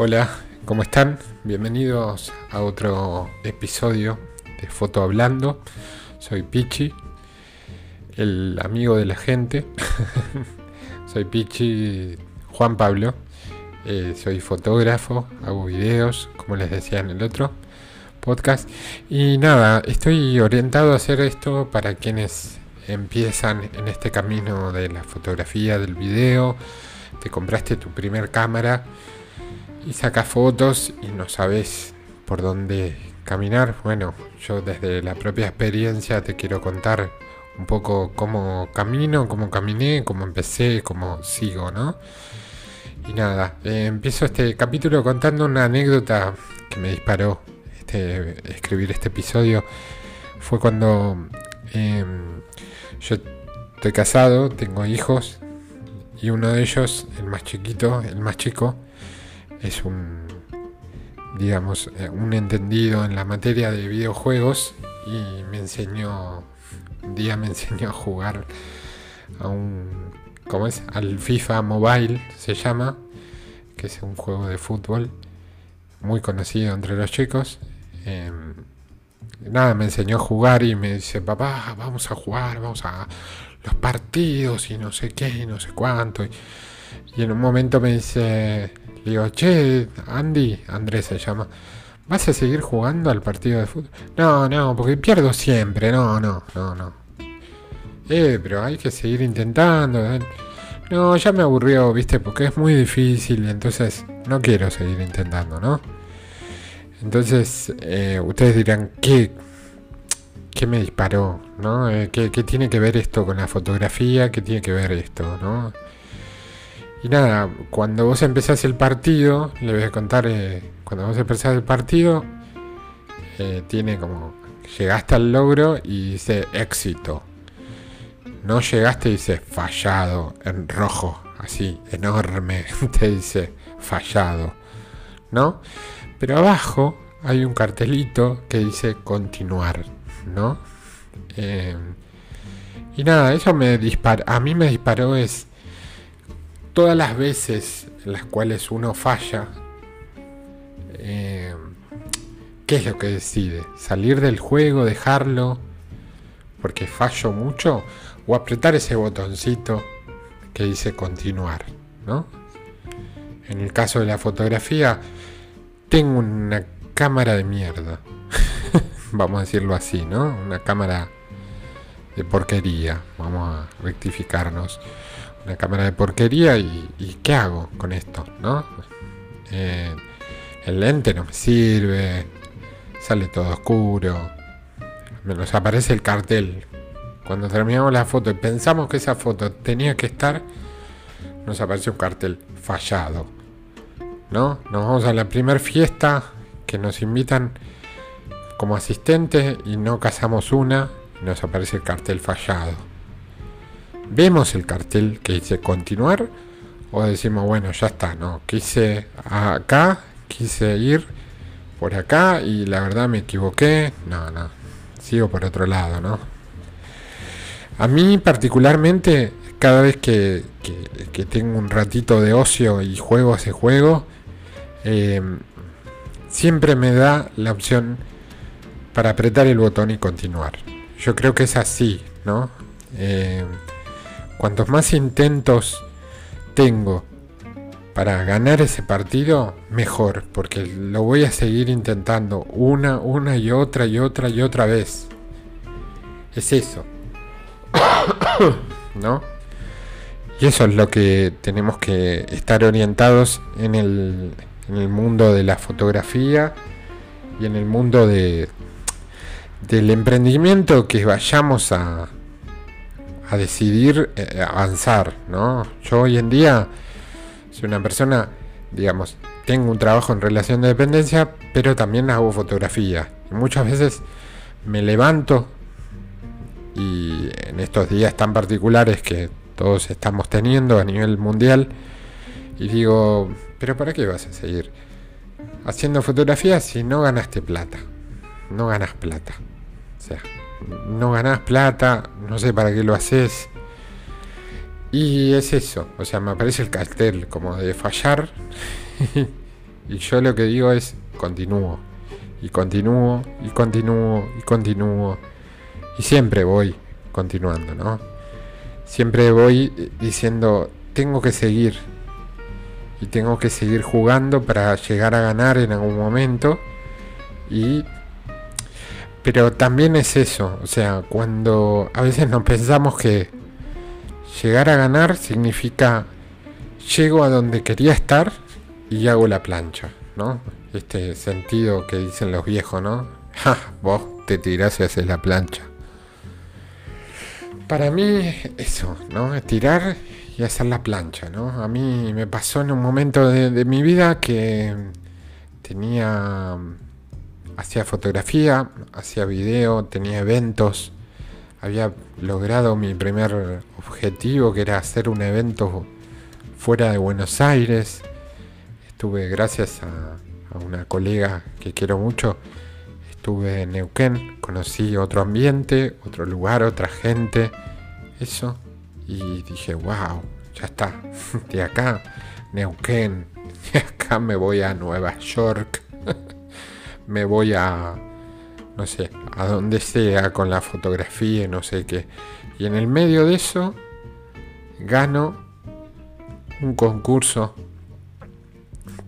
Hola, ¿cómo están? Bienvenidos a otro episodio de Foto Hablando. Soy Pichi, el amigo de la gente. soy Pichi Juan Pablo. Eh, soy fotógrafo, hago videos, como les decía en el otro podcast. Y nada, estoy orientado a hacer esto para quienes empiezan en este camino de la fotografía, del video. Te compraste tu primer cámara y sacas fotos y no sabes por dónde caminar. Bueno, yo desde la propia experiencia te quiero contar un poco cómo camino, cómo caminé, cómo empecé, cómo sigo, ¿no? Y nada, eh, empiezo este capítulo contando una anécdota que me disparó este, escribir este episodio. Fue cuando em, yo estoy casado, tengo hijos y uno de ellos, el más chiquito, el más chico, es un, digamos, eh, un entendido en la materia de videojuegos y me enseñó, un día me enseñó a jugar a un, ¿cómo es? Al FIFA Mobile se llama, que es un juego de fútbol muy conocido entre los chicos. Em, nada, me enseñó a jugar y me dice, papá, vamos a jugar, vamos a los partidos y no sé qué, y no sé cuánto. y en un momento me dice, digo, che, Andy, Andrés se llama, ¿vas a seguir jugando al partido de fútbol? No, no, porque pierdo siempre, no, no, no, no. Eh, pero hay que seguir intentando. ¿eh? No, ya me aburrió, viste, porque es muy difícil, entonces no quiero seguir intentando, ¿no? Entonces, eh, ustedes dirán, ¿qué, ¿qué me disparó? ¿no? Eh, ¿qué, ¿Qué tiene que ver esto con la fotografía? ¿Qué tiene que ver esto? ¿no? Y nada, cuando vos empezás el partido, le voy a contar, eh, cuando vos empezás el partido, eh, tiene como, llegaste al logro y dice éxito. No llegaste y dice fallado, en rojo, así, enorme, te dice fallado, ¿no? Pero abajo hay un cartelito que dice continuar, ¿no? Eh, y nada, eso me disparó, a mí me disparó es todas las veces en las cuales uno falla, eh, ¿qué es lo que decide? ¿Salir del juego, dejarlo porque fallo mucho? ¿O apretar ese botoncito que dice continuar? ¿no? En el caso de la fotografía, tengo una cámara de mierda. Vamos a decirlo así, ¿no? Una cámara de porquería. Vamos a rectificarnos una cámara de porquería y, ¿qué hago con esto? ¿no? Eh, el lente no me sirve, sale todo oscuro, me nos aparece el cartel. Cuando terminamos la foto y pensamos que esa foto tenía que estar, nos aparece un cartel fallado. ¿No? Nos vamos a la primera fiesta que nos invitan como asistentes y no casamos una y nos aparece el cartel fallado vemos el cartel que dice continuar o decimos, bueno, ya está, no, quise acá, quise ir por acá y la verdad me equivoqué, no, no, sigo por otro lado, ¿no? A mí particularmente, cada vez que, tengo un ratito de ocio y juego ese juego, em, siempre me da la opción para apretar el botón y continuar. Yo creo que es así, ¿no? Eh, Cuantos más intentos tengo para ganar ese partido, mejor, porque lo voy a seguir intentando una, una y otra y otra y otra vez. Es eso. ¿No? Y eso es lo que tenemos que estar orientados en el, mundo de la fotografía y en el mundo de, del emprendimiento que vayamos a, a decidir eh, avanzar, ¿no? Yo hoy en día soy una persona, digamos, tengo un trabajo en relación de dependencia, pero también hago fotografía. Y muchas veces me levanto y en estos días tan particulares que todos estamos teniendo a nivel mundial y digo, pero ¿para qué vas a seguir haciendo fotografía si no ganaste plata? No ganas plata. O sea, no ganás plata, no sé para qué lo haces. Y es eso, o sea, me aparece el cartel como de fallar. Y yo lo que digo es, continúo. Y continúo, y continúo, y continúo. Y siempre voy continuando, ¿no? Siempre voy diciendo, tengo que seguir. Y tengo que seguir jugando para llegar a ganar en algún momento. Y pero también es eso, o sea, cuando a veces nos pensamos que llegar a ganar significa llego a donde quería estar y hago la plancha, ¿no? Este sentido que dicen los viejos, ¿no? Ja, vos te tirás y haces la plancha. Para mí, eso, ¿no? Tirar y hacer la plancha, ¿no? A mí me pasó en un momento de, de mi vida que tenía hacía fotografía, hacía video, tenía eventos, había logrado mi primer objetivo que era hacer un evento fuera de Buenos Aires. Estuve gracias a, una colega que quiero mucho, estuve en Neuquén, conocí otro ambiente, otro lugar, otra gente, eso, y dije, wow, ya está, de acá, Neuquén, de acá me voy a Nueva York me voy a, no sé, a donde sea con la fotografía no sé qué. Y en el medio de eso gano un concurso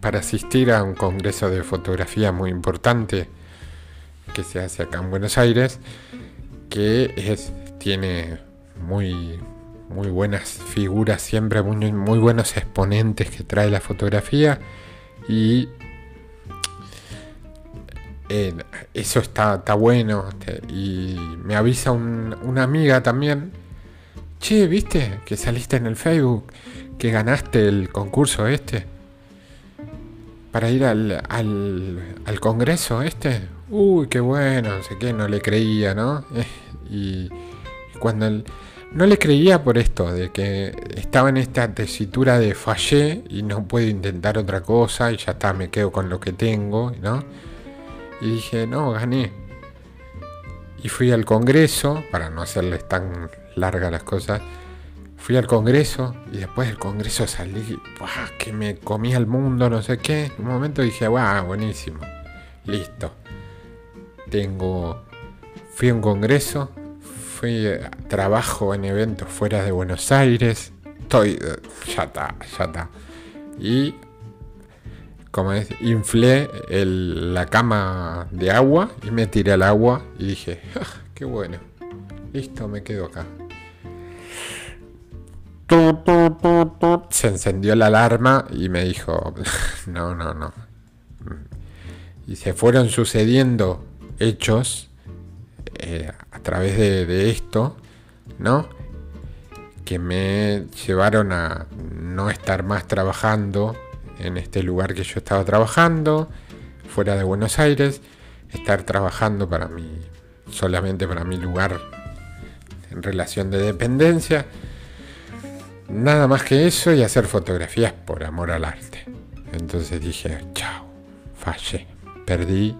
para asistir a un congreso de fotografía muy importante que se hace acá en Buenos Aires, que es, tiene muy, muy buenas figuras, siempre muy, muy buenos exponentes que trae la fotografía y eh, eso está, está bueno. Este, y me avisa una amiga también. Che, ¿viste que saliste en el Facebook? Que ganaste el concurso este. Para ir al, al, congreso este. Uy, qué bueno, no sé qué, no le creía, ¿no? y cuando no le creía por esto, de que estaba en esta tesitura de fallé y no puedo intentar otra cosa y ya está, me quedo con lo que tengo, ¿no? Y dije, no, gané. Y fui al Congreso, para no hacerles tan largas las cosas. Fui al Congreso y después del Congreso salí, que me comía el mundo, no sé qué. En un momento dije, wow, buenísimo. Listo. Tengo. Fui a un Congreso, fui a trabajo en eventos fuera de Buenos Aires. Estoy. Ya está, ya está. Y como es, inflé la cama de agua y me tiré al agua y dije, ah, qué bueno, listo, me quedo acá. Se encendió la alarma y me dijo, no, no, no. Y se fueron sucediendo hechos eh, a través de, de esto, ¿no? Que me llevaron a no estar más trabajando en este lugar que yo estaba trabajando, fuera de Buenos Aires, estar trabajando para mí, solamente para mi lugar en relación de dependencia. Nada más que eso y hacer fotografías por amor al arte. Entonces dije, chao, fallé, perdí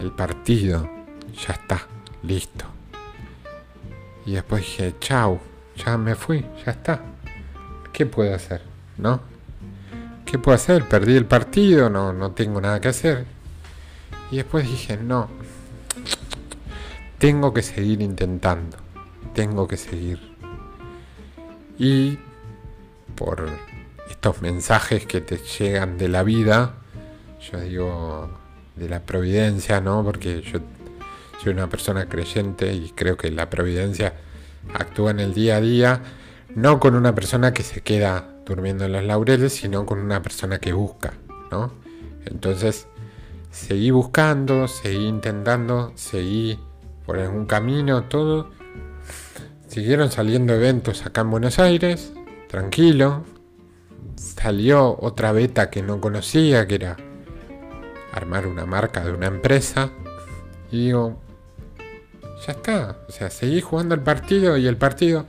el partido, ya está, listo. Y después dije, chao, ya me fui, ya está. ¿Qué puedo hacer? ¿No? ¿Qué puedo hacer? Perdí el partido, no, no tengo nada que hacer. Y después dije, no, tengo que seguir intentando, tengo que seguir. Y por estos mensajes que te llegan de la vida, yo digo de la providencia, ¿no? Porque yo soy una persona creyente y creo que la providencia actúa en el día a día, no con una persona que se queda durmiendo en los laureles, sino con una persona que busca, ¿no? Entonces, seguí buscando, seguí intentando, seguí por algún camino, todo. Siguieron saliendo eventos acá en Buenos Aires, tranquilo. Salió otra beta que no conocía, que era armar una marca de una empresa. Y digo, ya está. O sea, seguí jugando el partido y el partido,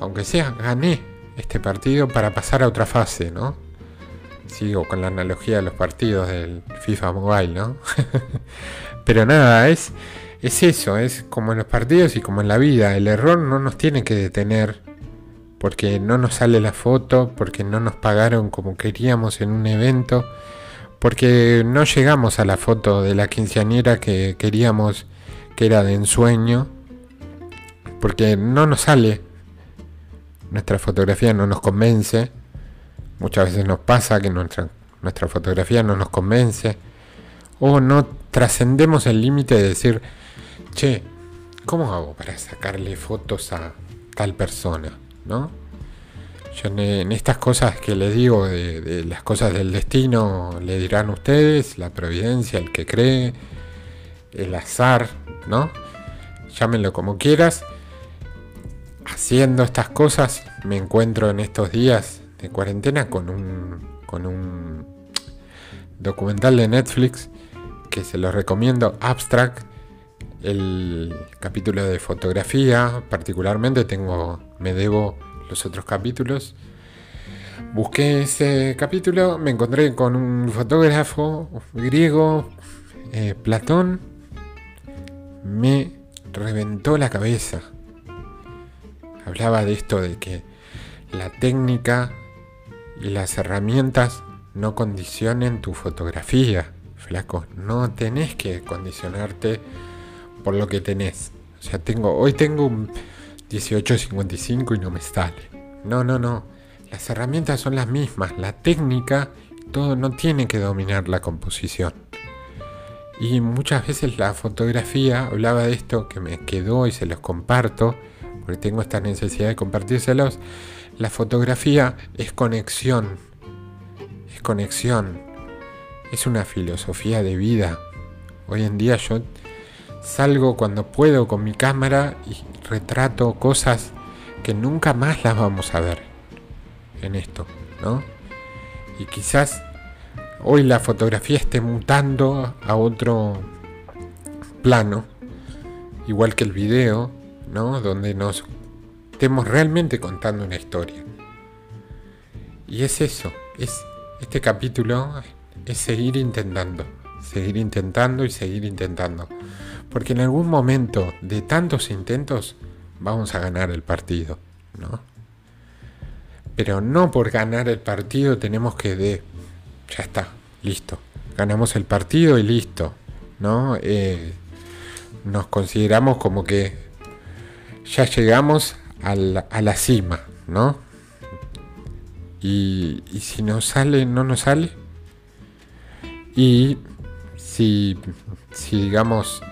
aunque sea, gané este partido para pasar a otra fase, ¿no? Sigo con la analogía de los partidos del FIFA Mobile, ¿no? Pero nada, es, es eso, es como en los partidos y como en la vida. El error no nos tiene que detener porque no nos sale la foto, porque no nos pagaron como queríamos en un evento, porque no llegamos a la foto de la quinceañera que queríamos que era de ensueño, porque no nos sale, nuestra fotografía no nos convence, muchas veces nos pasa que nuestra, nuestra fotografía no nos convence, o no trascendemos el límite de decir, che, ¿cómo hago para sacarle fotos a tal persona? ¿No? Yo en, estas cosas que les digo, de, las cosas del destino, le dirán ustedes, la providencia, el que cree, el azar, ¿no? Llámenlo como quieras. Haciendo estas cosas, me encuentro en estos días de cuarentena con un, con un documental de Netflix que se los recomiendo, Abstract, el capítulo de fotografía, particularmente tengo, me debo los otros capítulos. Busqué ese capítulo, me encontré con un fotógrafo griego, eh, Platón, me reventó la cabeza. Hablaba de esto de que la técnica y las herramientas no condicionen tu fotografía, flaco. No tenés que condicionarte por lo que tenés. O sea, tengo, hoy tengo un 18.55 y no me sale. No, no, no. Las herramientas son las mismas. La técnica, todo no tiene que dominar la composición. Y muchas veces la fotografía, hablaba de esto que me quedó y se los comparto, porque tengo esta necesidad de compartírselos. La fotografía es conexión. Es conexión. Es una filosofía de vida. Hoy en día yo salgo cuando puedo con mi cámara y retrato cosas que nunca más las vamos a ver en esto, ¿no? Y quizás hoy la fotografía esté mutando a otro plano, igual que el video, Donde nos estemos realmente contando una historia. Y es eso, es este capítulo es seguir intentando, seguir intentando y seguir intentando. Porque en algún momento de tantos intentos vamos a ganar el partido, ¿no? Pero no por ganar el partido tenemos que de... Ya está, listo. Ganamos el partido y listo, ¿no? Eh, nos consideramos como que ya llegamos a la, cima, ¿no? Y, si nos sale, no nos sale. Y si, si digamos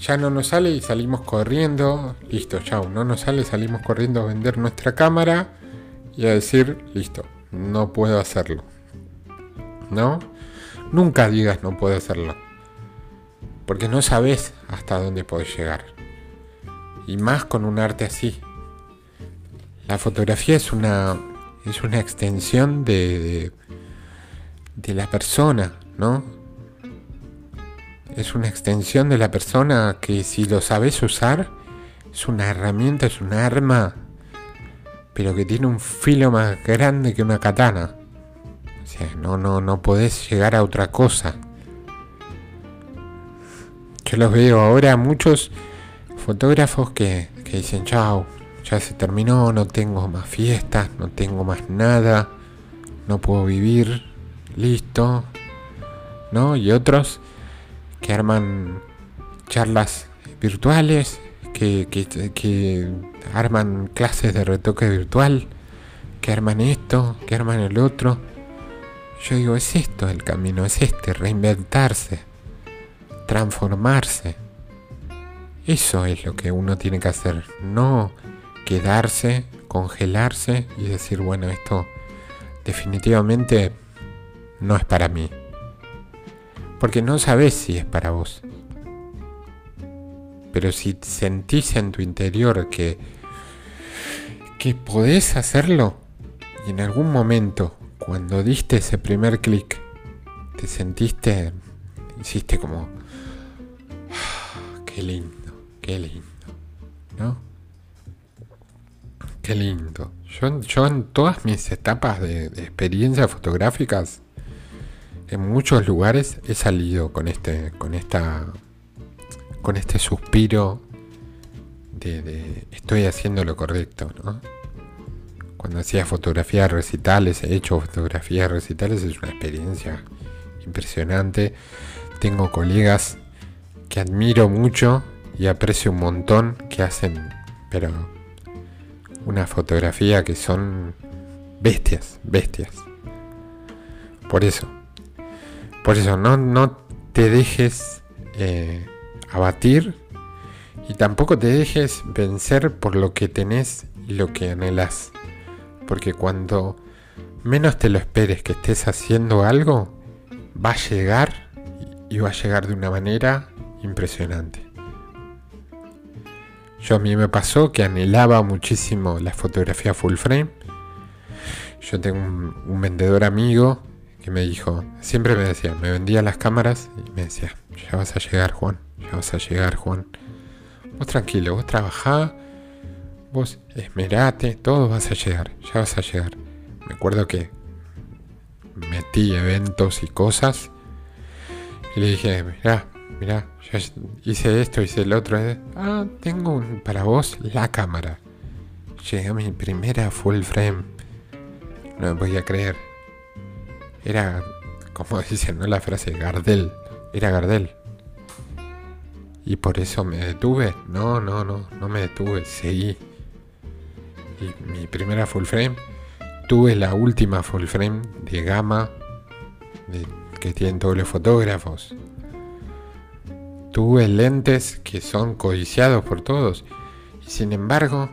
ya no nos sale y salimos corriendo, listo, chao, no nos sale, salimos corriendo a vender nuestra cámara y a decir, listo, no puedo hacerlo. ¿No? Nunca digas no puedo hacerlo. Porque no sabes hasta dónde puedes llegar. Y más con un arte así. La fotografía es una, es una extensión de, de, la persona, ¿no? es una extensión de la persona que si lo sabes usar, es una herramienta, es un arma, pero que tiene un filo más grande que una katana. O sea, no, no, no podés llegar a otra cosa. Yo los veo ahora muchos fotógrafos que, que dicen, chao, ya se terminó, no tengo más fiestas, no tengo más nada, no puedo vivir, listo, ¿no? Y otros que arman charlas virtuales, que, arman clases de retoque virtual, que arman esto, que arman el otro. Yo digo, es esto el camino, es este, reinventarse, transformarse. Eso es lo que uno tiene que hacer, no quedarse, congelarse y decir, bueno, esto definitivamente no es para mí porque no sabes si es para vos. Pero si sentís en tu interior que, que podés hacerlo, y en algún momento, cuando diste ese primer clic, te sentiste, hiciste como, ah, qué lindo, qué lindo, ¿no? Qué lindo. Yo, en todas mis etapas de, de experiencias fotográficas, en muchos lugares he salido con este, con esta, con este suspiro de, estoy haciendo lo correcto, ¿no? Cuando hacía fotografías recitales, he hecho fotografías recitales, es una experiencia impresionante. Tengo colegas que admiro mucho y aprecio un montón que hacen, pero una fotografía que son bestias, bestias. Por eso, por eso no, no te dejes eh, abatir y tampoco te dejes vencer por lo que tenés y lo que anhelas. Porque cuando menos te lo esperes que estés haciendo algo, va a llegar y va a llegar de una manera impresionante. Yo a mí me pasó que anhelaba muchísimo la fotografía full frame. Yo tengo un, vendedor amigo que me dijo, siempre me decía, me vendía las cámaras y me decía, ya vas a llegar Juan, ya vas a llegar Juan. Vos tranquilo, vos trabajá, vos esmerate, todo vas a llegar, ya vas a llegar. Me acuerdo que metí eventos y cosas y le dije, mirá, mirá, yo hice esto, hice el otro. Eh. Ah, tengo para vos la cámara. Llegué mi primera full frame. No me podía creer. Era, como dicen, no la frase, Gardel. Era Gardel. Y por eso me detuve. No, no, no, no me detuve. Seguí. Y mi primera full frame. Tuve la última full frame de gama que tienen todos los fotógrafos tuve lentes que son codiciados por todos. Y sin embargo,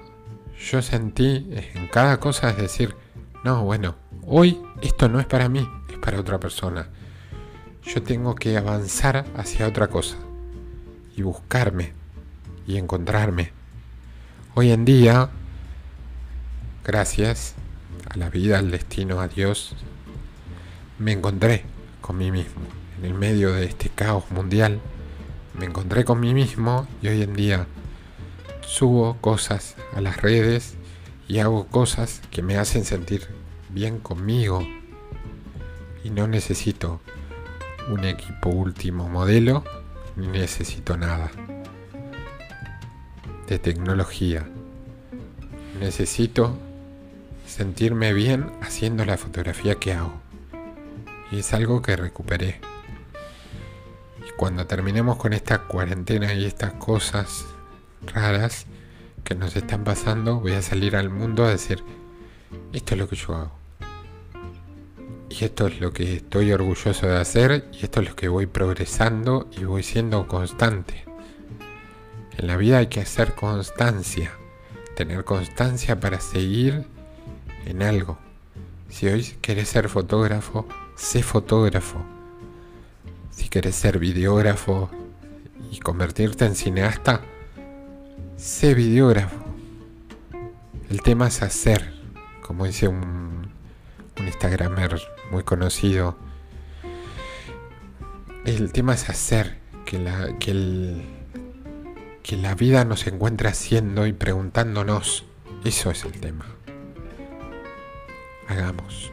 yo sentí en cada cosa es decir, no, bueno, hoy esto no es para mí, es para otra persona. Yo tengo que avanzar hacia otra cosa y buscarme y encontrarme. Hoy en día, gracias a la vida, al destino, a Dios, me encontré con mí mismo en el medio de este caos mundial me encontré con mí mismo y hoy en día subo cosas a las redes y hago cosas que me hacen sentir bien conmigo y no necesito un equipo último modelo ni necesito nada de tecnología. Necesito sentirme bien haciendo la fotografía que hago. Y es algo que recuperé cuando terminemos con esta cuarentena y estas cosas raras que nos están pasando, voy a salir al mundo a decir, esto es lo que yo hago. Y esto es lo que estoy orgulloso de hacer y esto es lo que voy progresando y voy siendo constante. En la vida hay que hacer constancia, tener constancia para seguir en algo. Si hoy querés ser fotógrafo, sé fotógrafo si quieres ser videógrafo y convertirte en cineasta, sé videógrafo. El tema es hacer, como dice un, un Instagramer muy conocido. El tema es hacer, que la, que, que la vida nos encuentre haciendo y preguntándonos. Eso es el tema. Hagamos,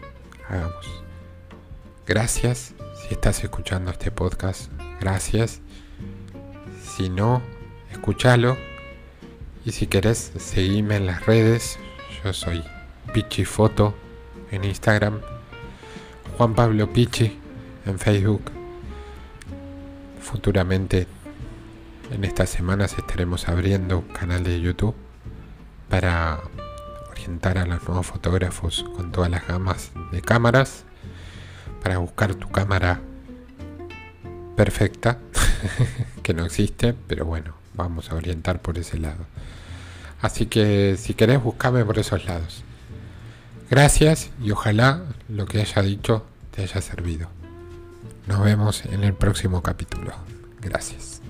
hagamos. Gracias si estás escuchando este podcast, gracias. Si no, escúchalo. Y si querés, seguime en las redes. Yo soy Pichi Foto en Instagram. Juan Pablo Pichi en Facebook. Futuramente, en estas semanas, estaremos abriendo un canal de YouTube para orientar a los nuevos fotógrafos con todas las gamas de cámaras para buscar tu cámara perfecta, que no existe, pero bueno, vamos a orientar por ese lado. Así que si querés, buscame por esos lados. Gracias y ojalá lo que haya dicho te haya servido. Nos vemos en el próximo capítulo. Gracias.